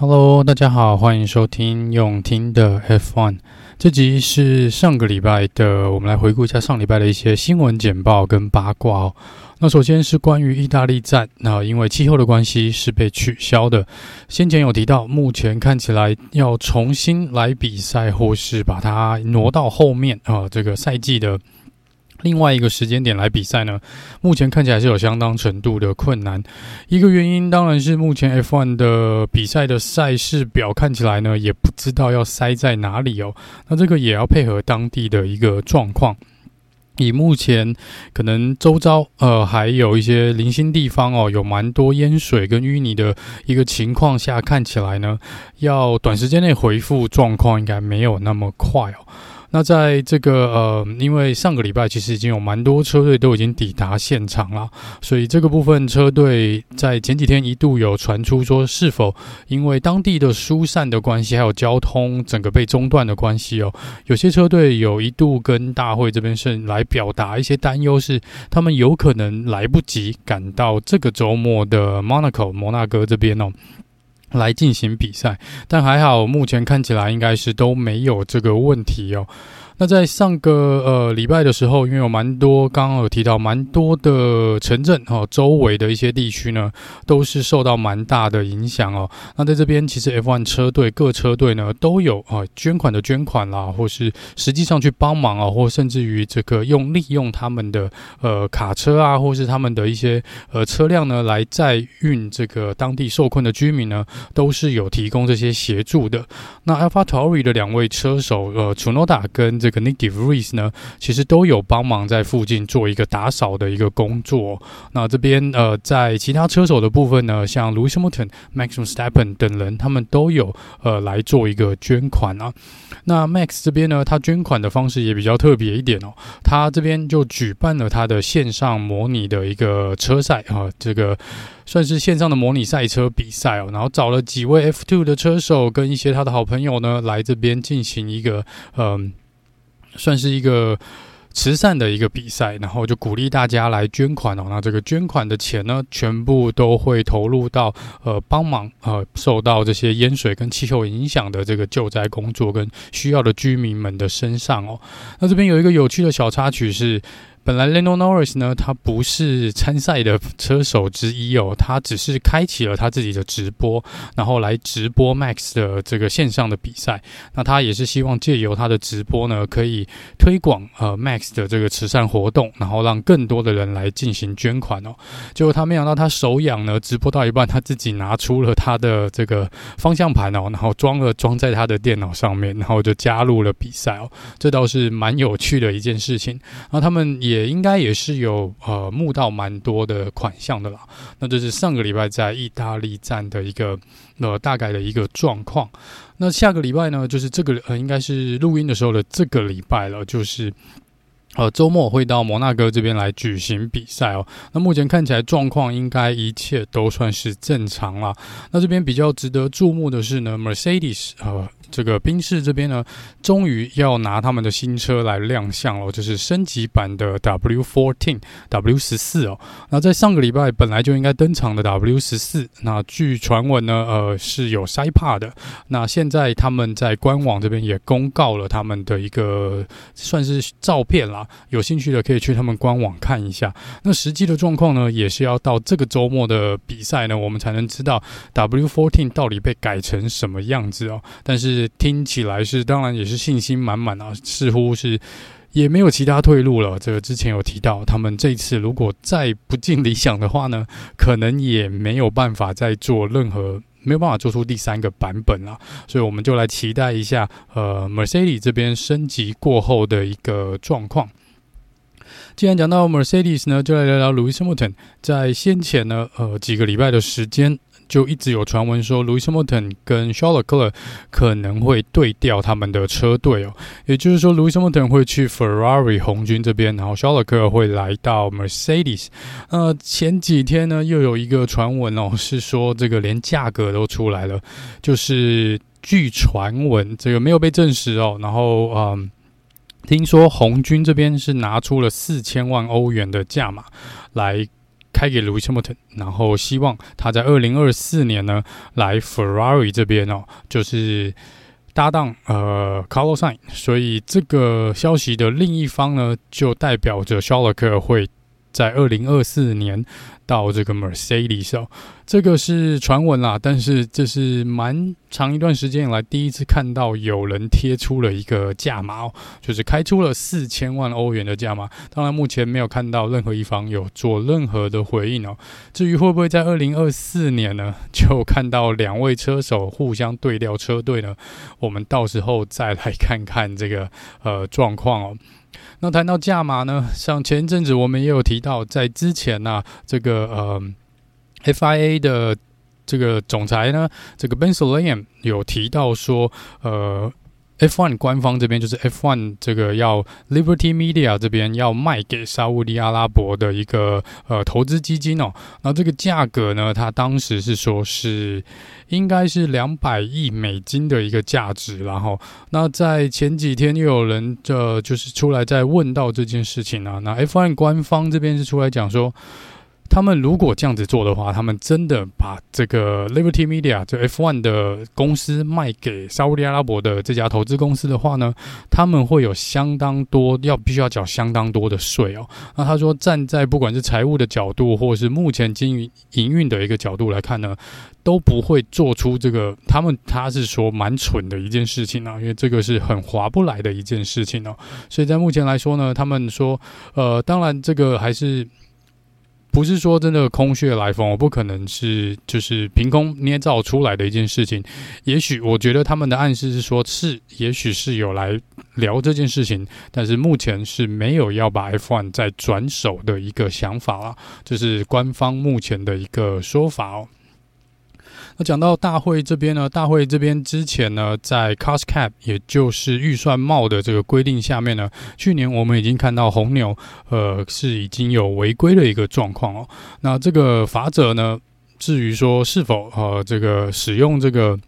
Hello，大家好，欢迎收听用听的 F1。这集是上个礼拜的，我们来回顾一下上礼拜的一些新闻简报跟八卦哦。那首先是关于意大利站，那因为气候的关系是被取消的。先前有提到，目前看起来要重新来比赛，或是把它挪到后面啊，这个赛季的。另外一个时间点来比赛呢，目前看起来是有相当程度的困难。一个原因当然是目前 F1 的比赛的赛事表看起来呢，也不知道要塞在哪里哦。那这个也要配合当地的一个状况。以目前可能周遭呃还有一些零星地方哦，有蛮多淹水跟淤泥的一个情况下，看起来呢，要短时间内恢复状况应该没有那么快哦。那在这个呃，因为上个礼拜其实已经有蛮多车队都已经抵达现场了，所以这个部分车队在前几天一度有传出说，是否因为当地的疏散的关系，还有交通整个被中断的关系哦，有些车队有一度跟大会这边是来表达一些担忧，是他们有可能来不及赶到这个周末的 Monaco 摩纳哥这边哦。来进行比赛，但还好，目前看起来应该是都没有这个问题哦。那在上个呃礼拜的时候，因为有蛮多刚刚有提到蛮多的城镇哦，周围的一些地区呢，都是受到蛮大的影响哦。那在这边，其实 F1 车队各车队呢都有啊捐款的捐款啦，或是实际上去帮忙啊，或甚至于这个用利用他们的呃卡车啊，或是他们的一些呃车辆呢来载运这个当地受困的居民呢，都是有提供这些协助的。那 AlphaTauri 的两位车手呃，Tsunoda 跟这个。Nyck de Vries 呢，其实都有帮忙在附近做一个打扫的一个工作。那这边呃，在其他车手的部分呢，像 Lewis Hamilton、Max Verstappen 等人，他们都有呃来做一个捐款啊。那 Max 这边呢，他捐款的方式也比较特别一点哦。他这边就举办了他的线上模拟的一个车赛啊，这个算是线上的模拟赛车比赛哦。然后找了几位 F2 的车手跟一些他的好朋友呢，来这边进行一个嗯。算是一个慈善的一个比赛，然后就鼓励大家来捐款哦。那这个捐款的钱呢，全部都会投入到呃帮忙呃受到这些淹水跟气候影响的这个救灾工作跟需要的居民们的身上哦。那这边有一个有趣的小插曲是。本来 Lando Norris 呢，他不是参赛的车手之一哦，他只是开启了他自己的直播，然后来直播 Max 的这个线上的比赛。那他也是希望借由他的直播呢，可以推广呃 Max 的这个慈善活动，然后让更多的人来进行捐款哦。结果他没想到他手痒呢，直播到一半，他自己拿出了他的这个方向盘哦，然后装了装在他的电脑上面，然后就加入了比赛哦。这倒是蛮有趣的一件事情。然后他们也。也应该也是有呃募到蛮多的款项的啦。那这是上个礼拜在意大利站的一个呃大概的一个状况。那下个礼拜呢，就是这个呃应该是录音的时候的这个礼拜了，就是呃周末会到摩纳哥这边来举行比赛哦。那目前看起来状况应该一切都算是正常啦。那这边比较值得注目的是呢，Mercedes 呃。这个宾士这边呢，终于要拿他们的新车来亮相了，就是升级版的 W14、W14 哦。那在上个礼拜本来就应该登场的 W14，那据传闻呢，呃是有塞帕的。那现在他们在官网这边也公告了他们的一个算是照片啦，有兴趣的可以去他们官网看一下。那实际的状况呢，也是要到这个周末的比赛呢，我们才能知道 W14 到底被改成什么样子哦。但是听起来是，当然也是信心满满啊，似乎是也没有其他退路了。这个之前有提到，他们这次如果再不尽理想的话呢，可能也没有办法再做任何，没有办法做出第三个版本了。所以我们就来期待一下，呃，Mercedes 这边升级过后的一个状况。既然讲到 Mercedes 呢，就来聊聊 Lewis Hamilton 在先前呢，呃，几个礼拜的时间。就一直有传闻说，Louis Hamilton 跟 Charles Leclerc 可能会对调他们的车队哦，也就是说，Louis Hamilton 会去 Ferrari 红军这边，然后 Charles Leclerc 会来到 Mercedes。呃，前几天呢，又有一个传闻哦，是说这个连价格都出来了，就是据传闻，这个没有被证实哦。然后，嗯，听说红军这边是拿出了四千万欧元的价码来。拍给 Louis Hamilton，然后希望他在二零二四年呢来 Ferrari 这边哦，就是搭档呃 Carlos Sainz，所以这个消息的另一方呢，就代表着肖勒克会。在二零二四年到这个 Mercedes 哦，这个是传闻啦，但是这是蛮长一段时间以来第一次看到有人贴出了一个价码哦，就是开出了四千万欧元的价码。当然，目前没有看到任何一方有做任何的回应哦。至于会不会在二零二四年呢，就看到两位车手互相对调车队呢？我们到时候再来看看这个呃状况哦。那谈到价码呢，像前一阵子我们也有提到，在之前呢、这个呃，FIA 的这个总裁呢，这个 Ben s o l a n 有提到说，呃。F1 官方这边就是 F1 这个要 Liberty Media 这边要卖给沙乌地阿拉伯的一个呃投资基金哦，那这个价格呢，它当时是说是应该是两百亿美金的一个价值，然后那在前几天又有人这就是出来在问到这件事情啊，那 F1 官方这边是出来讲说。他们如果这样子做的话，他们真的把这个 Liberty Media 这 F1 的公司卖给沙乌地阿拉伯的这家投资公司的话呢，他们会有相当多要必须要缴相当多的税哦。那他说，站在不管是财务的角度，或是目前经营营运的一个角度来看呢，都不会做出这个。他们他是说蛮蠢的一件事情啊，因为这个是很划不来的一件事情哦。所以在目前来说呢，他们说，呃，当然这个还是。不是说真的空穴来风，我不可能是就是凭空捏造出来的一件事情。也许我觉得他们的暗示是说，是也许是有来聊这件事情，但是目前是没有要把 F1 再转手的一个想法啊，这是官方目前的一个说法哦。那讲到大会这边呢，大会这边之前呢，在 Cost Cap，也就是预算帽的这个规定下面呢，去年我们已经看到红牛，呃，是已经有违规的一个状况哦。那这个法则呢，至于说是否呃这个使用这个。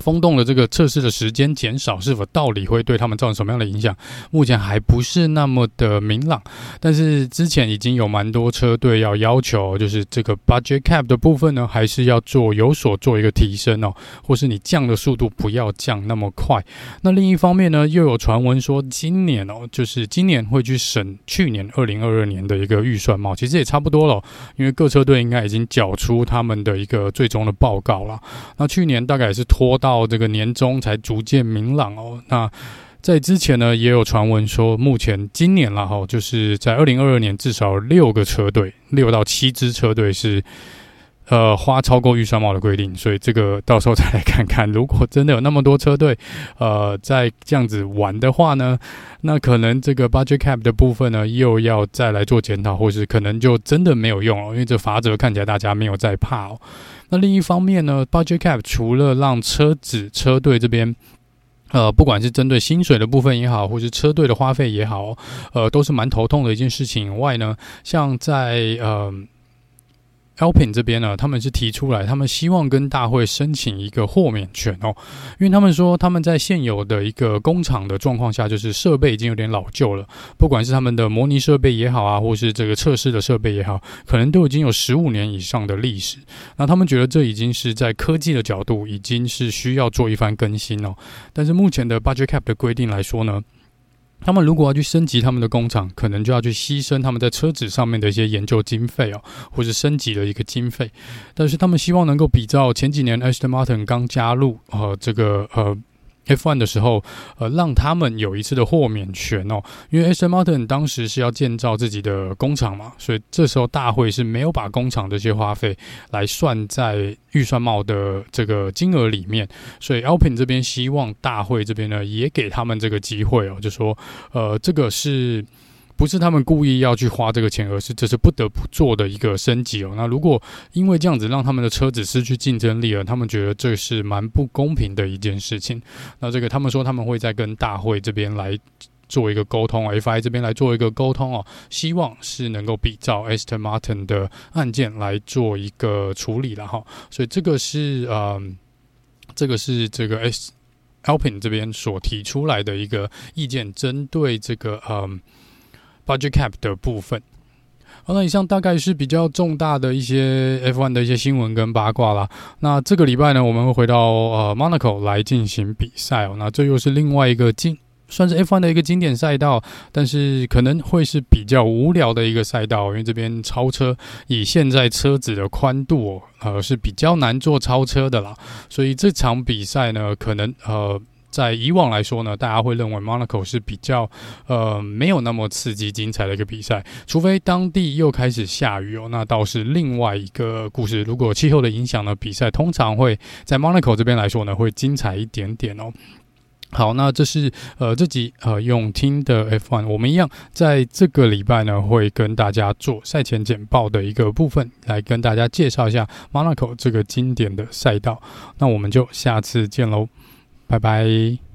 风洞的这个测试的时间减少，是否到底会对他们造成什么样的影响？目前还不是那么的明朗。但是之前已经有蛮多车队要要求，就是这个 budget cap 的部分呢，还是要做有所做一个提升哦，或是你降的速度不要降那么快。那另一方面呢，又有传闻说今年哦，就是今年会去审去年二零二二年的一个预算帽，其实也差不多了，因为各车队应该已经缴出他们的一个最终的报告了。那去年大概也是拖。到这个年终才逐渐明朗哦。那在之前呢，也有传闻说，目前今年了哈，就是在二零二二年，至少六个车队，六到七支车队是呃花超过预算帽的规定。所以这个到时候再来看看，如果真的有那么多车队呃在这样子玩的话呢，那可能这个 budget cap 的部分呢，又要再来做检讨，或是可能就真的没有用了，因为这法则看起来大家没有在怕哦。那另一方面呢，budget cap 除了让车子车队这边，呃，不管是针对薪水的部分也好，或是车队的花费也好，呃，都是蛮头痛的一件事情。以外呢，像在呃。Alpin 这边呢，他们是提出来，他们希望跟大会申请一个豁免权哦，因为他们说他们在现有的一个工厂的状况下，就是设备已经有点老旧了，不管是他们的模拟设备也好啊，或是这个测试的设备也好，可能都已经有十五年以上的历史。那他们觉得这已经是在科技的角度，已经是需要做一番更新哦。但是目前的 Budget Cap 的规定来说呢，他们如果要去升级他们的工厂，可能就要去牺牲他们在车子上面的一些研究经费哦，或是升级的一个经费。但是他们希望能够比照前几年 Aston Martin 刚加入呃这个呃。F1 的时候，呃，让他们有一次的豁免权哦，因为 Aston Martin 当时是要建造自己的工厂嘛，所以这时候大会是没有把工厂这些花费来算在预算帽的这个金额里面，所以 Alpine 这边希望大会这边呢也给他们这个机会哦，就说，呃，这个是。不是他们故意要去花这个钱，而是这是不得不做的一个升级哦。那如果因为这样子让他们的车子失去竞争力了，他们觉得这是蛮不公平的一件事情。那这个他们说他们会再跟大会这边来做一个沟通，FI 这边来做一个沟通哦，希望是能够比照 Aston Martin 的案件来做一个处理了哈。所以这个是嗯，这个是这个 S Alpine 这边所提出来的一个意见，针对这个嗯。Budget cap 的部分，好，那以上大概是比较重大的一些 F1 的一些新闻跟八卦啦。那这个礼拜呢，我们会回到呃 Monaco 来进行比赛哦。那这又是另外一个经算是 F1 的一个经典赛道，但是可能会是比较无聊的一个赛道，因为这边超车以现在车子的宽度，呃是比较难做超车的啦。所以这场比赛呢，可能呃。在以往来说呢，大家会认为 Monaco 是比较呃没有那么刺激精彩的一个比赛，除非当地又开始下雨哦，那倒是另外一个故事。如果气候的影响呢，比赛通常会在 Monaco 这边来说呢，会精彩一点点哦。好，那这是呃这集呃用听的 F1，我们一样在这个礼拜呢会跟大家做赛前简报的一个部分，来跟大家介绍一下 Monaco 这个经典的赛道。那我们就下次见喽。拜拜。